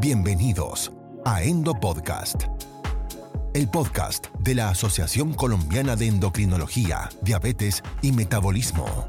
Bienvenidos a Endo Podcast, el podcast de la Asociación Colombiana de Endocrinología, Diabetes y Metabolismo.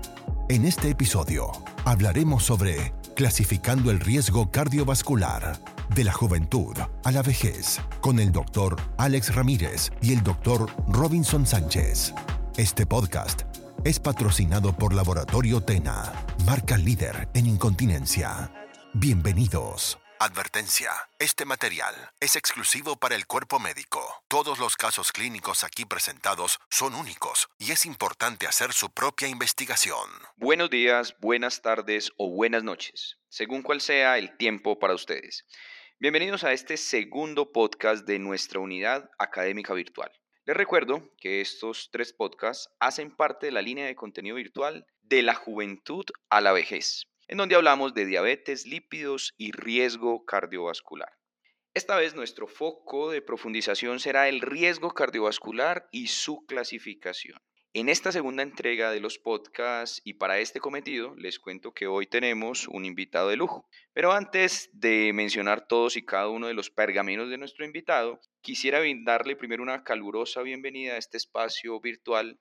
En este episodio hablaremos sobre clasificando el riesgo cardiovascular de la juventud a la vejez con el doctor Alex Ramírez y el doctor Robinson Sánchez. Este podcast es patrocinado por Laboratorio Tena, marca líder en incontinencia. Bienvenidos. Advertencia. Este material es exclusivo para el cuerpo médico. Todos los casos clínicos aquí presentados son únicos y es importante hacer su propia investigación. Buenos días, buenas tardes o buenas noches, según cual sea el tiempo para ustedes. Bienvenidos a este segundo podcast de nuestra unidad académica virtual. Les recuerdo que estos tres podcasts hacen parte de la línea de contenido virtual de la juventud a la vejez, en donde hablamos de diabetes, lípidos y riesgo cardiovascular. Esta vez nuestro foco de profundización será el riesgo cardiovascular y su clasificación. En esta segunda entrega de los podcasts y para este cometido les cuento que hoy tenemos un invitado de lujo. Pero antes de mencionar todos y cada uno de los pergaminos de nuestro invitado, quisiera darle primero una calurosa bienvenida a este espacio virtual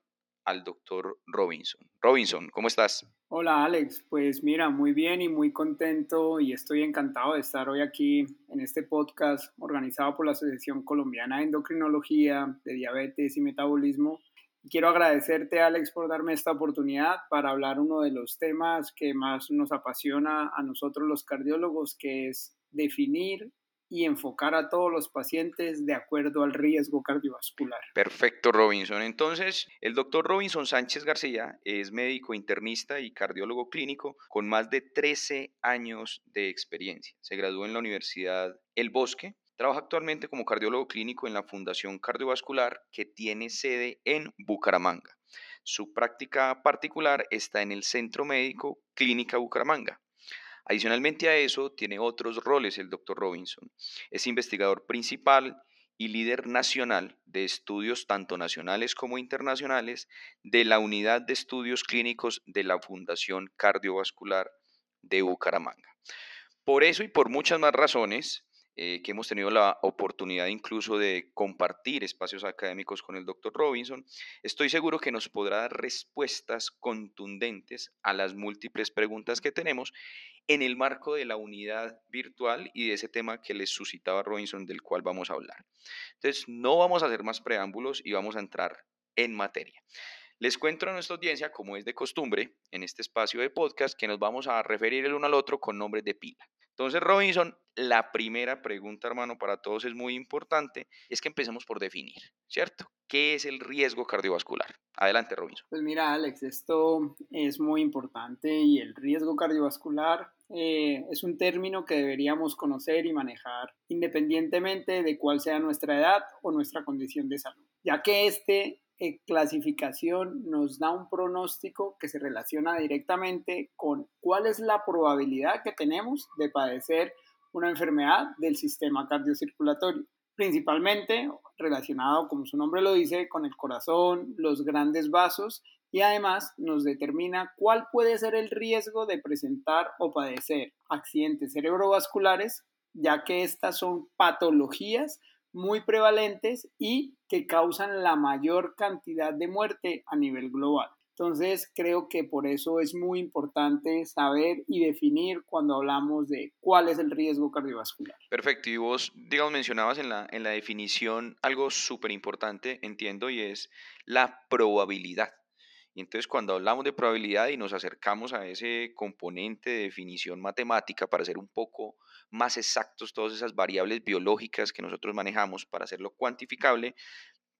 al doctor Robinson. Robinson, ¿cómo estás? Hola Alex, pues mira, muy bien y muy contento y estoy encantado de estar hoy aquí en este podcast organizado por la Asociación Colombiana de Endocrinología, de Diabetes y Metabolismo Quiero agradecerte, Alex, por darme esta oportunidad para hablar uno de los temas que más nos apasiona a nosotros los cardiólogos, que es definir y enfocar a todos los pacientes de acuerdo al riesgo cardiovascular. Perfecto, Robinson. Entonces, el doctor Robinson Sánchez García es médico internista y cardiólogo clínico con más de 13 años de experiencia. Se graduó en la Universidad El Bosque Trabaja actualmente como cardiólogo clínico en la Fundación Cardiovascular que tiene sede en Bucaramanga. Su práctica particular está en el Centro Médico Clínica Bucaramanga. Adicionalmente a eso, tiene otros roles el doctor Robinson. Es investigador principal y líder nacional de estudios tanto nacionales como internacionales de la Unidad de Estudios Clínicos de la Fundación Cardiovascular de Bucaramanga. Por eso y por muchas más razones, eh, que hemos tenido la oportunidad incluso de compartir espacios académicos con el doctor Robinson, estoy seguro que nos podrá dar respuestas contundentes a las múltiples preguntas que tenemos en el marco de la unidad virtual y de ese tema que les suscitaba Robinson del cual vamos a hablar. Entonces, no vamos a hacer más preámbulos y vamos a entrar en materia. Les cuento a nuestra audiencia, como es de costumbre en este espacio de podcast, que nos vamos a referir el uno al otro con nombres de pila. Entonces, Robinson, la primera pregunta, hermano, para todos es muy importante, es que empecemos por definir, ¿cierto? ¿Qué es el riesgo cardiovascular? Adelante, Robinson. Pues mira, Alex, esto es muy importante y el riesgo cardiovascular eh, es un término que deberíamos conocer y manejar independientemente de cuál sea nuestra edad o nuestra condición de salud, ya que este eh, clasificación nos da un pronóstico que se relaciona directamente con cuál es la probabilidad que tenemos de padecer una enfermedad del sistema cardiocirculatorio, principalmente relacionado, como su nombre lo dice, con el corazón, los grandes vasos y además nos determina cuál puede ser el riesgo de presentar o padecer accidentes cerebrovasculares, ya que estas son patologías muy prevalentes y que causan la mayor cantidad de muerte a nivel global. Entonces, creo que por eso es muy importante saber y definir cuando hablamos de cuál es el riesgo cardiovascular. Perfecto. Y vos, digamos, mencionabas en la, en la definición algo súper importante, entiendo, y es la probabilidad. Y entonces cuando hablamos de probabilidad y nos acercamos a ese componente de definición matemática para ser un poco más exactos todas esas variables biológicas que nosotros manejamos para hacerlo cuantificable,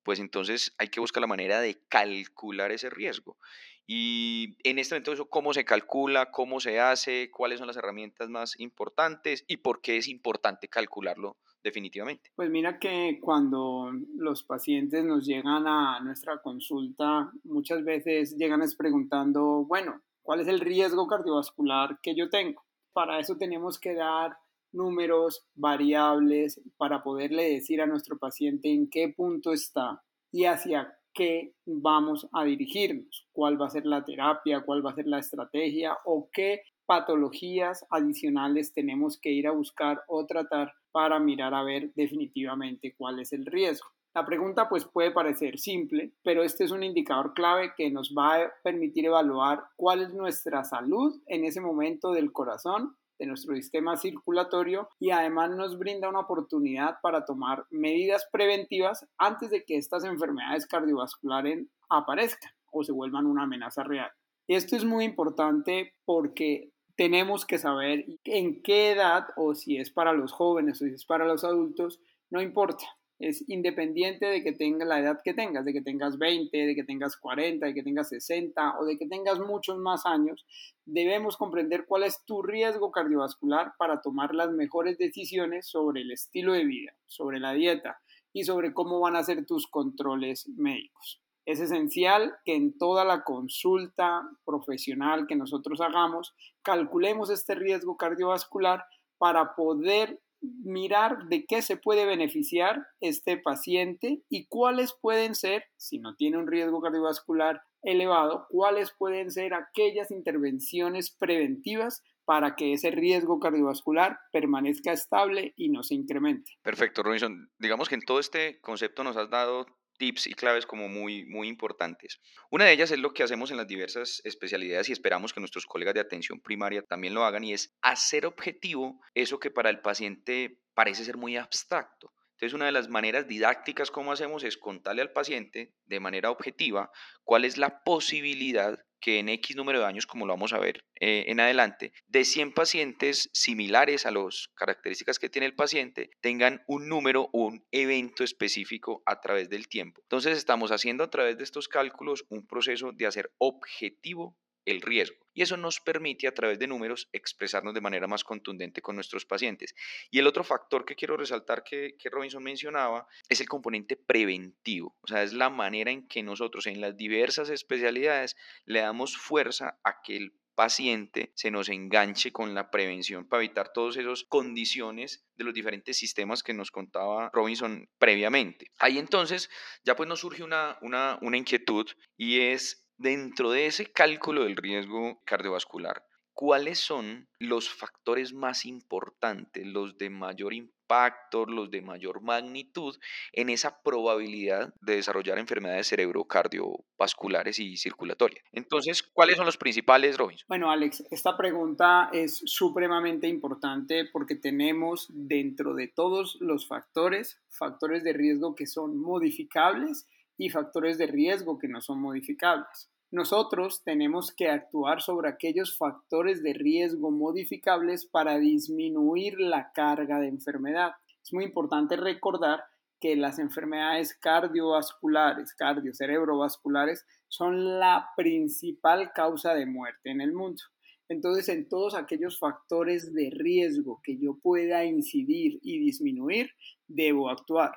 pues entonces hay que buscar la manera de calcular ese riesgo. Y en este momento, ¿cómo se calcula? ¿Cómo se hace? ¿Cuáles son las herramientas más importantes? ¿Y por qué es importante calcularlo definitivamente? Pues mira que cuando los pacientes nos llegan a nuestra consulta, muchas veces llegan preguntando, bueno, ¿cuál es el riesgo cardiovascular que yo tengo? Para eso tenemos que dar números, variables, para poderle decir a nuestro paciente en qué punto está y hacia qué vamos a dirigirnos, cuál va a ser la terapia, cuál va a ser la estrategia o qué patologías adicionales tenemos que ir a buscar o tratar para mirar a ver definitivamente cuál es el riesgo. La pregunta pues puede parecer simple, pero este es un indicador clave que nos va a permitir evaluar cuál es nuestra salud en ese momento del corazón, de nuestro sistema circulatorio y además nos brinda una oportunidad para tomar medidas preventivas antes de que estas enfermedades cardiovasculares aparezcan o se vuelvan una amenaza real. Esto es muy importante porque tenemos que saber en qué edad o si es para los jóvenes o si es para los adultos, no importa. Es independiente de que tengas la edad que tengas, de que tengas 20, de que tengas 40, de que tengas 60 o de que tengas muchos más años, debemos comprender cuál es tu riesgo cardiovascular para tomar las mejores decisiones sobre el estilo de vida, sobre la dieta y sobre cómo van a ser tus controles médicos. Es esencial que en toda la consulta profesional que nosotros hagamos, calculemos este riesgo cardiovascular para poder mirar de qué se puede beneficiar este paciente y cuáles pueden ser, si no tiene un riesgo cardiovascular elevado, cuáles pueden ser aquellas intervenciones preventivas para que ese riesgo cardiovascular permanezca estable y no se incremente. Perfecto, Robinson. Digamos que en todo este concepto nos has dado tips y claves como muy, muy importantes. Una de ellas es lo que hacemos en las diversas especialidades y esperamos que nuestros colegas de atención primaria también lo hagan y es hacer objetivo eso que para el paciente parece ser muy abstracto. Entonces, una de las maneras didácticas como hacemos es contarle al paciente de manera objetiva cuál es la posibilidad que en X número de años, como lo vamos a ver eh, en adelante, de 100 pacientes similares a las características que tiene el paciente, tengan un número o un evento específico a través del tiempo. Entonces estamos haciendo a través de estos cálculos un proceso de hacer objetivo el riesgo. Y eso nos permite a través de números expresarnos de manera más contundente con nuestros pacientes. Y el otro factor que quiero resaltar que, que Robinson mencionaba es el componente preventivo. O sea, es la manera en que nosotros en las diversas especialidades le damos fuerza a que el paciente se nos enganche con la prevención para evitar todas esas condiciones de los diferentes sistemas que nos contaba Robinson previamente. Ahí entonces ya pues nos surge una, una, una inquietud y es Dentro de ese cálculo del riesgo cardiovascular, ¿cuáles son los factores más importantes, los de mayor impacto, los de mayor magnitud en esa probabilidad de desarrollar enfermedades cerebrocardiovasculares y circulatorias? Entonces, ¿cuáles son los principales, Robinson? Bueno, Alex, esta pregunta es supremamente importante porque tenemos dentro de todos los factores, factores de riesgo que son modificables y factores de riesgo que no son modificables. Nosotros tenemos que actuar sobre aquellos factores de riesgo modificables para disminuir la carga de enfermedad. Es muy importante recordar que las enfermedades cardiovasculares, cardiocerebrovasculares, son la principal causa de muerte en el mundo. Entonces, en todos aquellos factores de riesgo que yo pueda incidir y disminuir, debo actuar.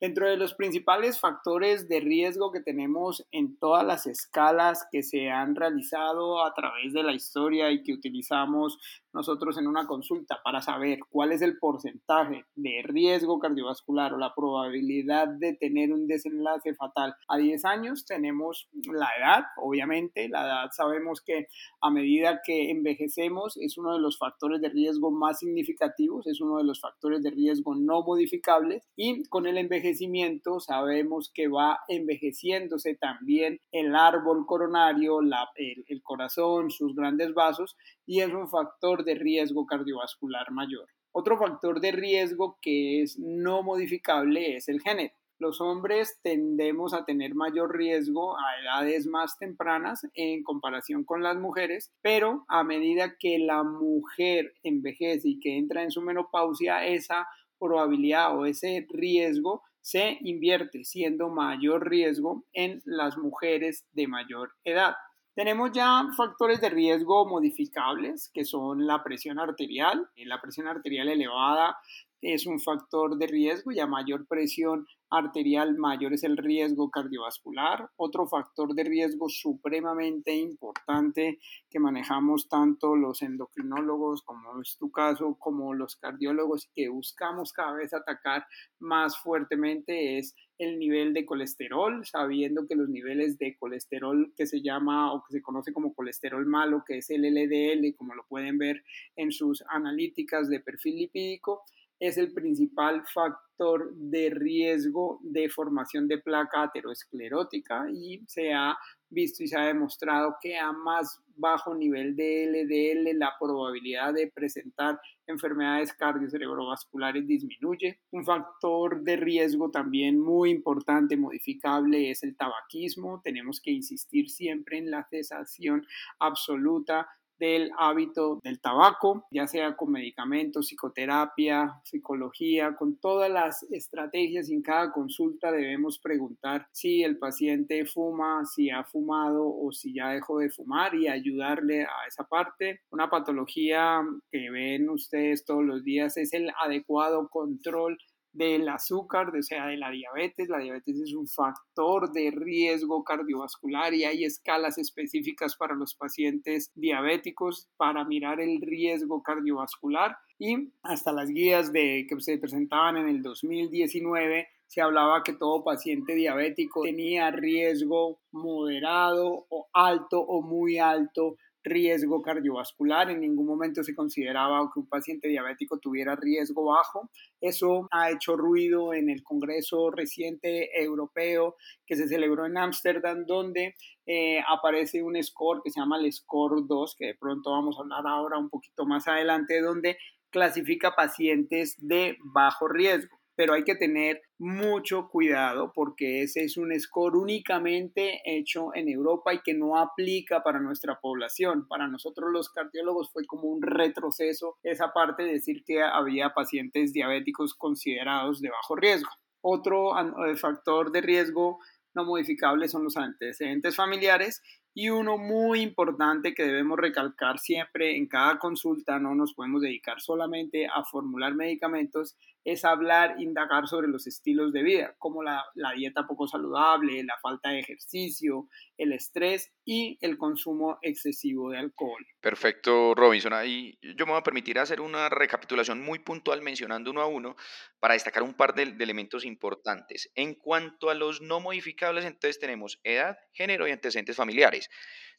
Dentro de los principales factores de riesgo que tenemos en todas las escalas que se han realizado a través de la historia y que utilizamos nosotros en una consulta para saber cuál es el porcentaje de riesgo cardiovascular o la probabilidad de tener un desenlace fatal a 10 años, tenemos la edad, obviamente, la edad sabemos que a medida que envejecemos es uno de los factores de riesgo más significativos, es uno de los factores de riesgo no modificables y con el envejecimiento sabemos que va envejeciéndose también el árbol coronario, la, el, el corazón, sus grandes vasos y es un factor de riesgo cardiovascular mayor. Otro factor de riesgo que es no modificable es el género. Los hombres tendemos a tener mayor riesgo a edades más tempranas en comparación con las mujeres, pero a medida que la mujer envejece y que entra en su menopausia, esa probabilidad o ese riesgo se invierte, siendo mayor riesgo en las mujeres de mayor edad. Tenemos ya factores de riesgo modificables, que son la presión arterial. La presión arterial elevada es un factor de riesgo y a mayor presión arterial, mayor es el riesgo cardiovascular. Otro factor de riesgo supremamente importante que manejamos tanto los endocrinólogos, como es tu caso, como los cardiólogos, que buscamos cada vez atacar más fuertemente es el nivel de colesterol, sabiendo que los niveles de colesterol que se llama o que se conoce como colesterol malo, que es el LDL, como lo pueden ver en sus analíticas de perfil lipídico, es el principal factor de riesgo de formación de placa aterosclerótica y se ha visto y se ha demostrado que a más bajo nivel de LDL la probabilidad de presentar enfermedades cardiocerebrovasculares disminuye. Un factor de riesgo también muy importante, modificable, es el tabaquismo. Tenemos que insistir siempre en la cesación absoluta del hábito del tabaco, ya sea con medicamentos, psicoterapia, psicología, con todas las estrategias en cada consulta debemos preguntar si el paciente fuma, si ha fumado o si ya dejó de fumar y ayudarle a esa parte. Una patología que ven ustedes todos los días es el adecuado control del azúcar, o sea, de la diabetes. La diabetes es un factor de riesgo cardiovascular y hay escalas específicas para los pacientes diabéticos para mirar el riesgo cardiovascular y hasta las guías de, que se presentaban en el 2019 se hablaba que todo paciente diabético tenía riesgo moderado o alto o muy alto riesgo cardiovascular, en ningún momento se consideraba que un paciente diabético tuviera riesgo bajo. Eso ha hecho ruido en el Congreso reciente europeo que se celebró en Ámsterdam, donde eh, aparece un score que se llama el score 2, que de pronto vamos a hablar ahora un poquito más adelante, donde clasifica pacientes de bajo riesgo pero hay que tener mucho cuidado porque ese es un score únicamente hecho en Europa y que no aplica para nuestra población. Para nosotros los cardiólogos fue como un retroceso esa parte de decir que había pacientes diabéticos considerados de bajo riesgo. Otro eh, factor de riesgo no modificable son los antecedentes familiares y uno muy importante que debemos recalcar siempre en cada consulta, no nos podemos dedicar solamente a formular medicamentos, es hablar, indagar sobre los estilos de vida, como la, dieta poco saludable, la falta de ejercicio, el estrés y el consumo excesivo de alcohol. Perfecto, Robinson. Ahí yo me voy a permitir hacer una recapitulación muy puntual mencionando uno a uno para destacar un par de, de elementos importantes. En cuanto a los no modificables, entonces tenemos edad, género y antecedentes familiares.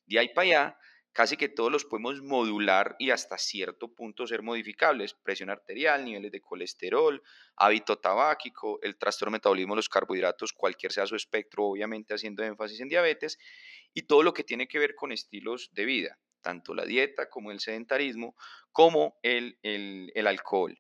De ahí para allá casi que todos los podemos modular y hasta cierto punto ser modificables. Presión arterial, niveles de colesterol, hábito tabáquico, el trastorno metabolismo los carbohidratos, cualquier sea su espectro, obviamente haciendo énfasis en diabetes, y todo lo que tiene que ver con estilos de vida, tanto la dieta como el sedentarismo, como el alcohol.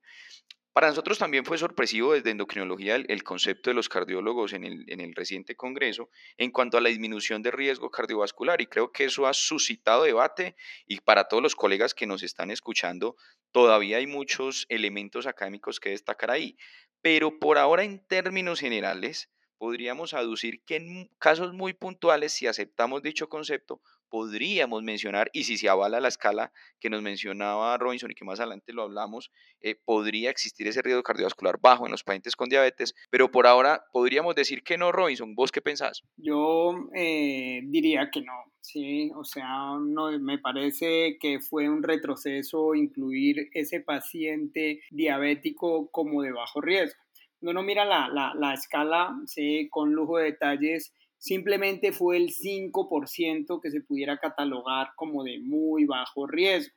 Para nosotros también fue sorpresivo desde endocrinología el, concepto de los cardiólogos en el, en el, reciente congreso en cuanto a la disminución de riesgo cardiovascular y creo que eso ha suscitado debate y para todos los colegas que nos están escuchando todavía hay muchos elementos académicos que destacar ahí. Pero por ahora en términos generales podríamos aducir que en casos muy puntuales, si aceptamos dicho concepto, podríamos mencionar, y si se avala la escala que nos mencionaba Robinson y que más adelante lo hablamos, eh, podría existir ese riesgo cardiovascular bajo en los pacientes con diabetes, pero por ahora podríamos decir que no, Robinson. ¿Vos qué pensás? Yo eh, diría que no, sí, o sea, no, me parece que fue un retroceso incluir ese paciente diabético como de bajo riesgo. Uno mira la, la, la escala, sí, con lujo de detalles, simplemente fue el 5% que se pudiera catalogar como de muy bajo riesgo.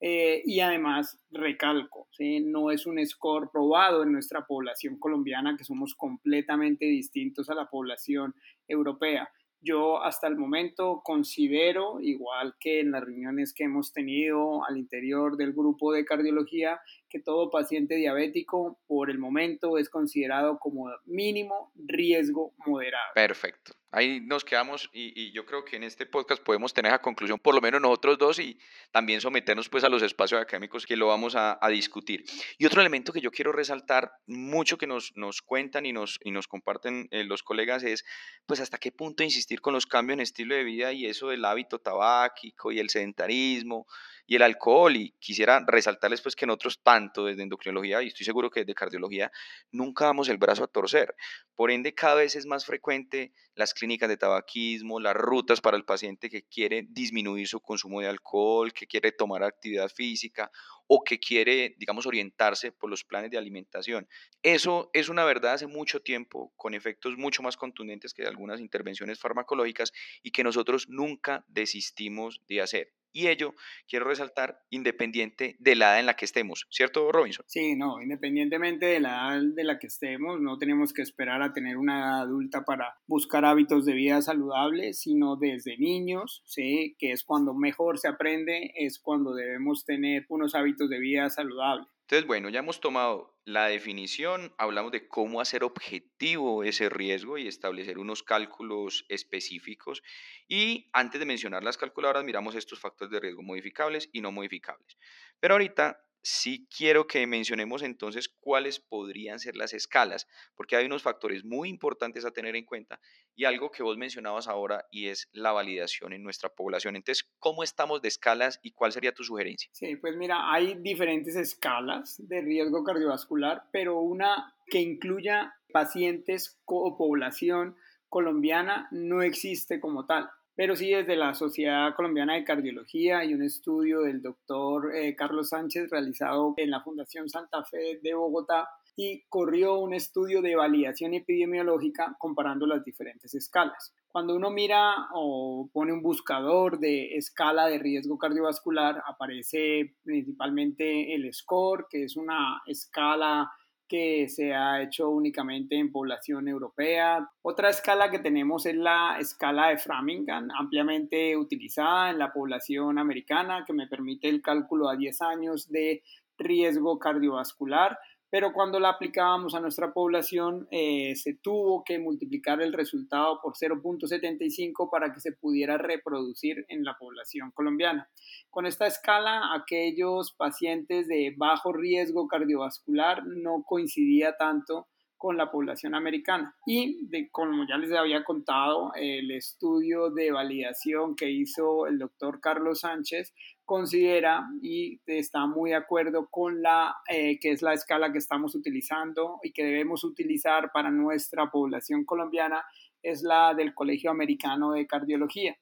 Eh, y además, recalco, no es un score probado en nuestra población colombiana, que somos completamente distintos a la población europea. Yo hasta el momento considero, igual que en las reuniones que hemos tenido al interior del grupo de cardiología, que todo paciente diabético por el momento es considerado como mínimo riesgo moderado. Perfecto. Ahí nos quedamos y, yo creo que en este podcast podemos tener esa conclusión, por lo menos nosotros dos, y también someternos pues a los espacios académicos que lo vamos a, discutir. Y otro elemento que yo quiero resaltar mucho que nos, nos cuentan y nos, y nos comparten eh, los colegas es pues hasta qué punto insistir con los cambios en estilo de vida y eso del hábito tabáquico y el sedentarismo y el alcohol. Y quisiera resaltarles pues que nosotros tanto desde endocrinología y estoy seguro que desde cardiología nunca damos el brazo a torcer. Por ende, cada vez es más frecuente las clínicas de tabaquismo, las rutas para el paciente que quiere disminuir su consumo de alcohol, que quiere tomar actividad física o que quiere, digamos, orientarse por los planes de alimentación. Eso es una verdad hace mucho tiempo, con efectos mucho más contundentes que algunas intervenciones farmacológicas y que nosotros nunca desistimos de hacer. Y ello, quiero resaltar, independiente de la edad en la que estemos, ¿cierto, Robinson? Sí, no, independientemente de la edad de la que estemos, no tenemos que esperar a tener una edad adulta para buscar hábitos de vida saludables, sino desde niños, ¿sí? que es cuando mejor se aprende, es cuando debemos tener unos hábitos de vida saludables. Entonces, bueno, ya hemos tomado la definición, hablamos de cómo hacer objetivo ese riesgo y establecer unos cálculos específicos. Y antes de mencionar las calculadoras, miramos estos factores de riesgo modificables y no modificables. Pero ahorita sí quiero que mencionemos entonces cuáles podrían ser las escalas, porque hay unos factores muy importantes a tener en cuenta y algo que vos mencionabas ahora y es la validación en nuestra población. Entonces, ¿cómo estamos de escalas y cuál sería tu sugerencia? Sí, pues mira, hay diferentes escalas de riesgo cardiovascular, pero una que incluya pacientes o población colombiana no existe como tal pero sí desde la Sociedad Colombiana de Cardiología y un estudio del doctor eh, Carlos Sánchez realizado en la Fundación Santa Fe de Bogotá y corrió un estudio de validación epidemiológica comparando las diferentes escalas. Cuando uno mira o pone un buscador de escala de riesgo cardiovascular, aparece principalmente el SCORE, que es una escala que se ha hecho únicamente en población europea. Otra escala que tenemos es la escala de Framingham, ampliamente utilizada en la población americana, que me permite el cálculo a 10 años de riesgo cardiovascular pero cuando la aplicábamos a nuestra población eh, se tuvo que multiplicar el resultado por 0.75 para que se pudiera reproducir en la población colombiana. Con esta escala, aquellos pacientes de bajo riesgo cardiovascular no coincidía tanto con la población americana. Y de, como ya les había contado, el estudio de validación que hizo el doctor Carlos Sánchez considera y está muy de acuerdo con la eh, que es la escala que estamos utilizando y que debemos utilizar para nuestra población colombiana es la del Colegio Americano de Cardiología.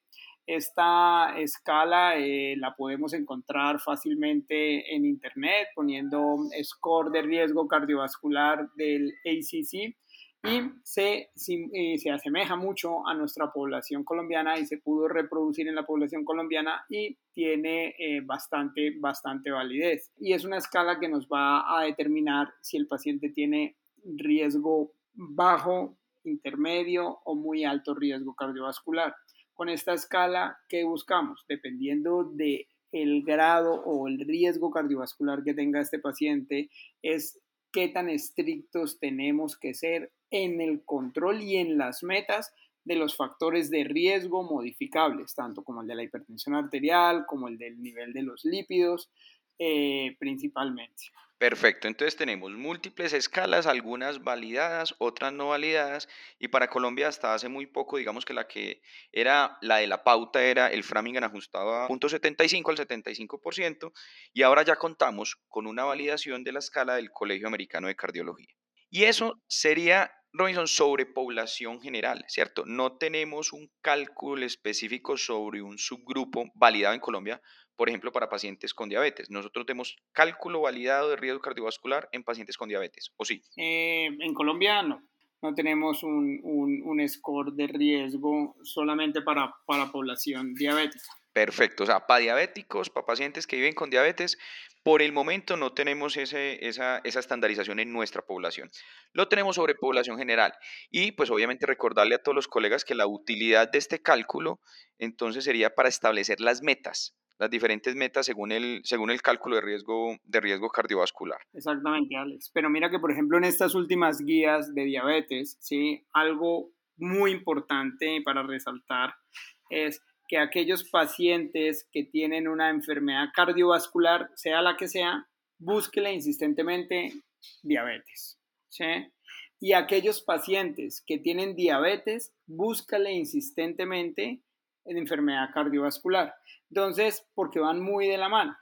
Esta escala eh, la podemos encontrar fácilmente en internet poniendo score de riesgo cardiovascular del ACC y se, eh, se asemeja mucho a nuestra población colombiana y se pudo reproducir en la población colombiana y tiene eh, bastante, bastante validez. Y es una escala que nos va a determinar si el paciente tiene riesgo bajo, intermedio o muy alto riesgo cardiovascular. Con esta escala, ¿qué buscamos? Dependiendo de el grado o el riesgo cardiovascular que tenga este paciente, es qué tan estrictos tenemos que ser en el control y en las metas de los factores de riesgo modificables, tanto como el de la hipertensión arterial, como el del nivel de los lípidos, eh, principalmente. Perfecto, entonces tenemos múltiples escalas, algunas validadas, otras no validadas, y para Colombia hasta hace muy poco, digamos que la que era la de la pauta era el Framingham ajustado a 0.75 al 75%, y ahora ya contamos con una validación de la escala del Colegio Americano de Cardiología. Y eso sería Robinson, sobre población general, ¿cierto? No tenemos un cálculo específico sobre un subgrupo validado en Colombia, por ejemplo, para pacientes con diabetes. Nosotros tenemos cálculo validado de riesgo cardiovascular en pacientes con diabetes, ¿o sí? Eh, en Colombia no. No tenemos un, un, score de riesgo solamente para, para población diabética. Perfecto, o sea, para diabéticos, para pacientes que viven con diabetes, por el momento no tenemos ese, esa, esa, estandarización en nuestra población. Lo tenemos sobre población general. Y pues obviamente recordarle a todos los colegas que la utilidad de este cálculo entonces sería para establecer las metas las diferentes metas según el, según el cálculo de riesgo, de riesgo cardiovascular. Exactamente, Alex. Pero mira que, por ejemplo, en estas últimas guías de diabetes, ¿sí? algo muy importante para resaltar es que aquellos pacientes que tienen una enfermedad cardiovascular, sea la que sea, búsquele insistentemente diabetes. Y aquellos pacientes que tienen diabetes, búscale insistentemente en enfermedad cardiovascular. Entonces, porque van muy de la mano.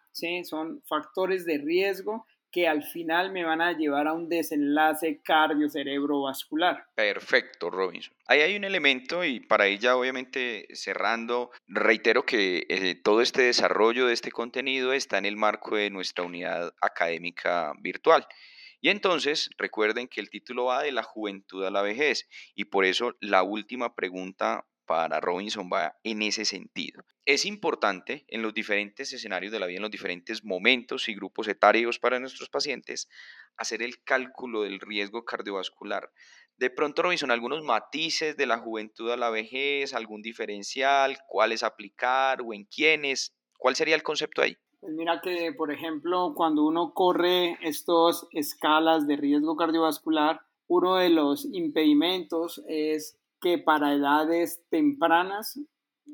Son factores de riesgo que al final me van a llevar a un desenlace cardio-cerebrovascular. Perfecto, Robinson. Ahí hay un elemento y para ella obviamente cerrando, reitero que eh, todo este desarrollo de este contenido está en el marco de nuestra unidad académica virtual. Y entonces recuerden que el título va de la juventud a la vejez y por eso la última pregunta para Robinson va en ese sentido. Es importante en los diferentes escenarios de la vida, en los diferentes momentos y grupos etarios para nuestros pacientes, hacer el cálculo del riesgo cardiovascular. De pronto, Robinson, algunos matices de la juventud a la vejez, algún diferencial, cuáles aplicar o en quiénes, ¿cuál sería el concepto ahí? Pues mira que, por ejemplo, cuando uno corre estas escalas de riesgo cardiovascular, uno de los impedimentos es que para edades tempranas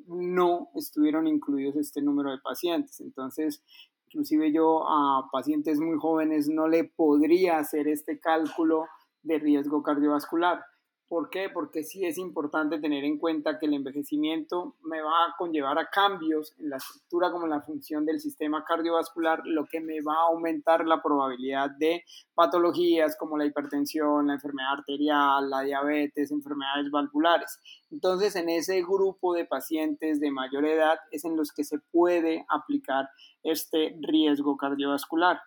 no estuvieron incluidos este número de pacientes. Entonces, inclusive yo a pacientes muy jóvenes no le podría hacer este cálculo de riesgo cardiovascular. ¿Por qué? Porque sí es importante tener en cuenta que el envejecimiento me va a conllevar a cambios en la estructura como en la función del sistema cardiovascular, lo que me va a aumentar la probabilidad de patologías como la hipertensión, la enfermedad arterial, la diabetes, enfermedades valvulares. Entonces, en ese grupo de pacientes de mayor edad es en los que se puede aplicar este riesgo cardiovascular.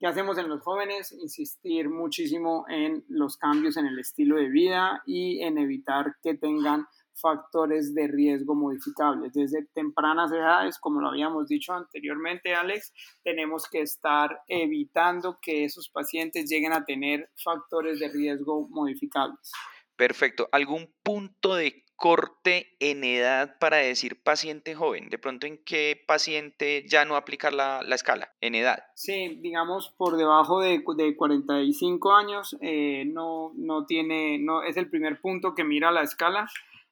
¿Qué hacemos en los jóvenes? Insistir muchísimo en los cambios en el estilo de vida y en evitar que tengan factores de riesgo modificables. Desde tempranas edades, como lo habíamos dicho anteriormente, Alex, tenemos que estar evitando que esos pacientes lleguen a tener factores de riesgo modificables. Perfecto. ¿Algún punto de corte en edad para decir paciente joven? De pronto, ¿en qué paciente ya no aplicar la, escala en edad? Sí, digamos por debajo de, de 45 años, eh, no, no tiene, no, es el primer punto que mira la escala.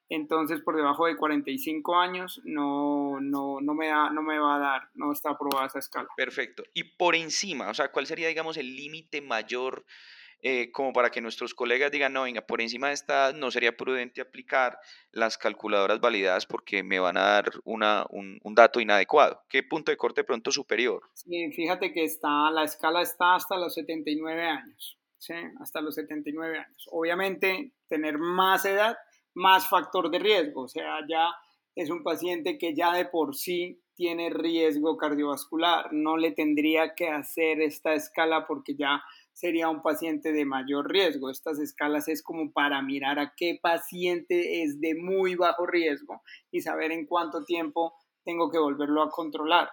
Entonces, por debajo de 45 años no, no, no, me da, no me va a dar, no está aprobada esa escala. Perfecto. Y por encima, o sea, ¿cuál sería, digamos, el límite mayor eh, como para que nuestros colegas digan, no, venga, por encima de esta no sería prudente aplicar las calculadoras validadas porque me van a dar una, un, dato inadecuado. ¿Qué punto de corte pronto superior? Sí, fíjate que está, la escala está hasta los 79 años, ¿sí? hasta los 79 años. Obviamente, tener más edad, más factor de riesgo, o sea, ya es un paciente que ya de por sí tiene riesgo cardiovascular, no le tendría que hacer esta escala porque ya sería un paciente de mayor riesgo. Estas escalas es como para mirar a qué paciente es de muy bajo riesgo y saber en cuánto tiempo tengo que volverlo a controlar.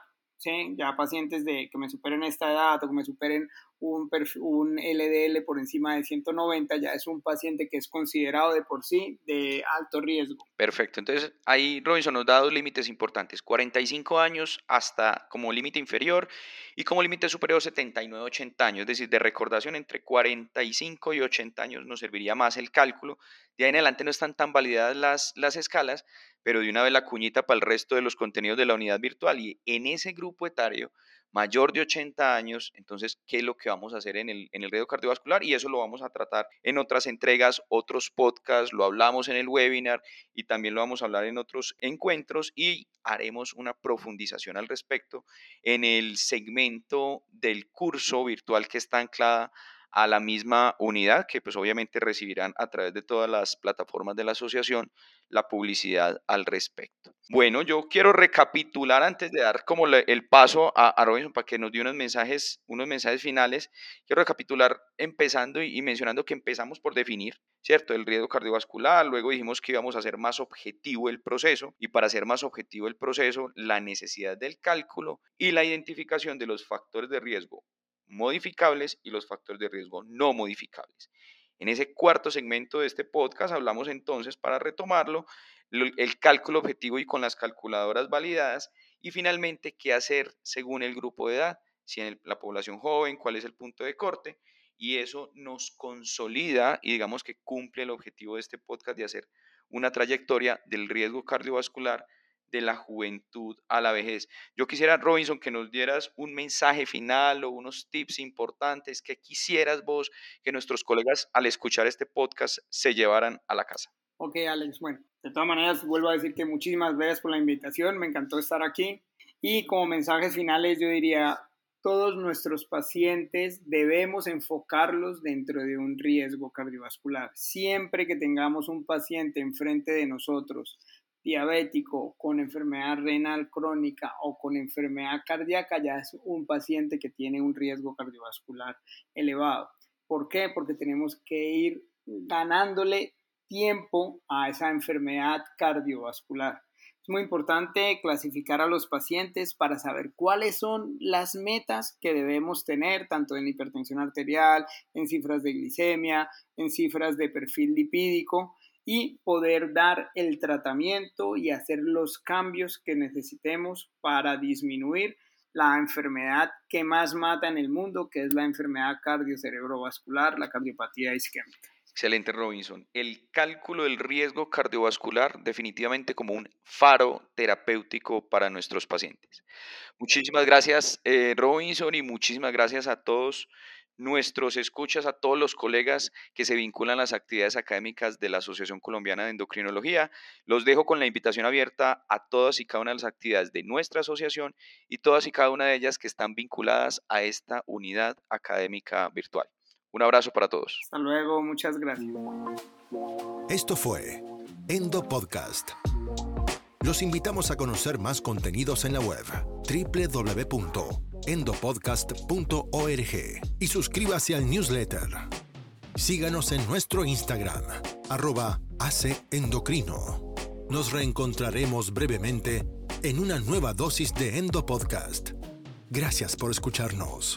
Ya pacientes de, que me superen esta edad o que me superen un, LDL por encima de 190, ya es un paciente que es considerado de por sí de alto riesgo. Perfecto, entonces ahí Robinson nos da dos límites importantes, 45 años hasta como límite inferior y como límite superior 79-80 años, es decir, de recordación entre 45 y 80 años nos serviría más el cálculo. De ahí en adelante no están tan validadas las, las escalas, pero de una vez la cuñita para el resto de los contenidos de la unidad virtual y en ese grupo etario mayor de 80 años, entonces, ¿qué es lo que vamos a hacer en el, en el riesgo cardiovascular? Y eso lo vamos a tratar en otras entregas, otros podcasts, lo hablamos en el webinar y también lo vamos a hablar en otros encuentros y haremos una profundización al respecto en el segmento del curso virtual que está anclada a la misma unidad que pues obviamente recibirán a través de todas las plataformas de la asociación la publicidad al respecto. Bueno, yo quiero recapitular antes de dar como el paso a, Robinson para que nos dé unos mensajes, unos mensajes finales. Quiero recapitular empezando y, mencionando que empezamos por definir, ¿cierto? El riesgo cardiovascular, luego dijimos que íbamos a hacer más objetivo el proceso y para hacer más objetivo el proceso, la necesidad del cálculo y la identificación de los factores de riesgo modificables y los factores de riesgo no modificables. En ese cuarto segmento de este podcast hablamos entonces, para retomarlo, el cálculo objetivo y con las calculadoras validadas y finalmente qué hacer según el grupo de edad, si en la población joven, cuál es el punto de corte y eso nos consolida y digamos que cumple el objetivo de este podcast de hacer una trayectoria del riesgo cardiovascular de la juventud a la vejez. Yo quisiera, Robinson, que nos dieras un mensaje final o unos tips importantes que quisieras vos que nuestros colegas al escuchar este podcast se llevaran a la casa. Ok, Alex, bueno, de todas maneras vuelvo a decir que muchísimas gracias por la invitación, me encantó estar aquí Y como mensajes finales yo diría, todos nuestros pacientes debemos enfocarlos dentro de un riesgo cardiovascular. Siempre que tengamos un paciente enfrente de nosotros, diabético, con enfermedad renal crónica o con enfermedad cardíaca, ya es un paciente que tiene un riesgo cardiovascular elevado. ¿Por qué? Porque tenemos que ir ganándole tiempo a esa enfermedad cardiovascular. Es muy importante clasificar a los pacientes para saber cuáles son las metas que debemos tener, tanto en hipertensión arterial, en cifras de glicemia, en cifras de perfil lipídico, y poder dar el tratamiento y hacer los cambios que necesitemos para disminuir la enfermedad que más mata en el mundo, que es la enfermedad cardiocerebrovascular, la cardiopatía isquémica. Excelente, Robinson. El cálculo del riesgo cardiovascular definitivamente como un faro terapéutico para nuestros pacientes. Muchísimas gracias, eh, Robinson, y muchísimas gracias a todos nuestros escuchas, a todos los colegas que se vinculan a las actividades académicas de la Asociación Colombiana de Endocrinología. Los dejo con la invitación abierta a todas y cada una de las actividades de nuestra asociación y todas y cada una de ellas que están vinculadas a esta unidad académica virtual. Un abrazo para todos. Hasta luego, muchas gracias. Esto fue Endo Podcast. Los invitamos a conocer más contenidos en la web www.endopodcast.org y suscríbase al newsletter. Síganos en nuestro Instagram, arroba Endocrino. Nos reencontraremos brevemente en una nueva dosis de Endo Podcast. Gracias por escucharnos.